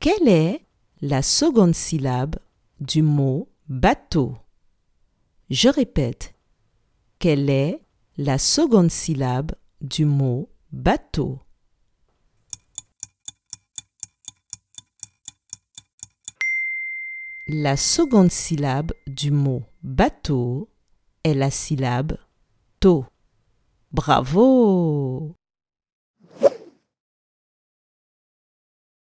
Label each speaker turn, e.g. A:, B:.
A: Quelle est la seconde syllabe du mot bateau? Je répète. Quelle est la seconde syllabe du mot bateau? La seconde syllabe du mot bateau est la syllabe to. Bravo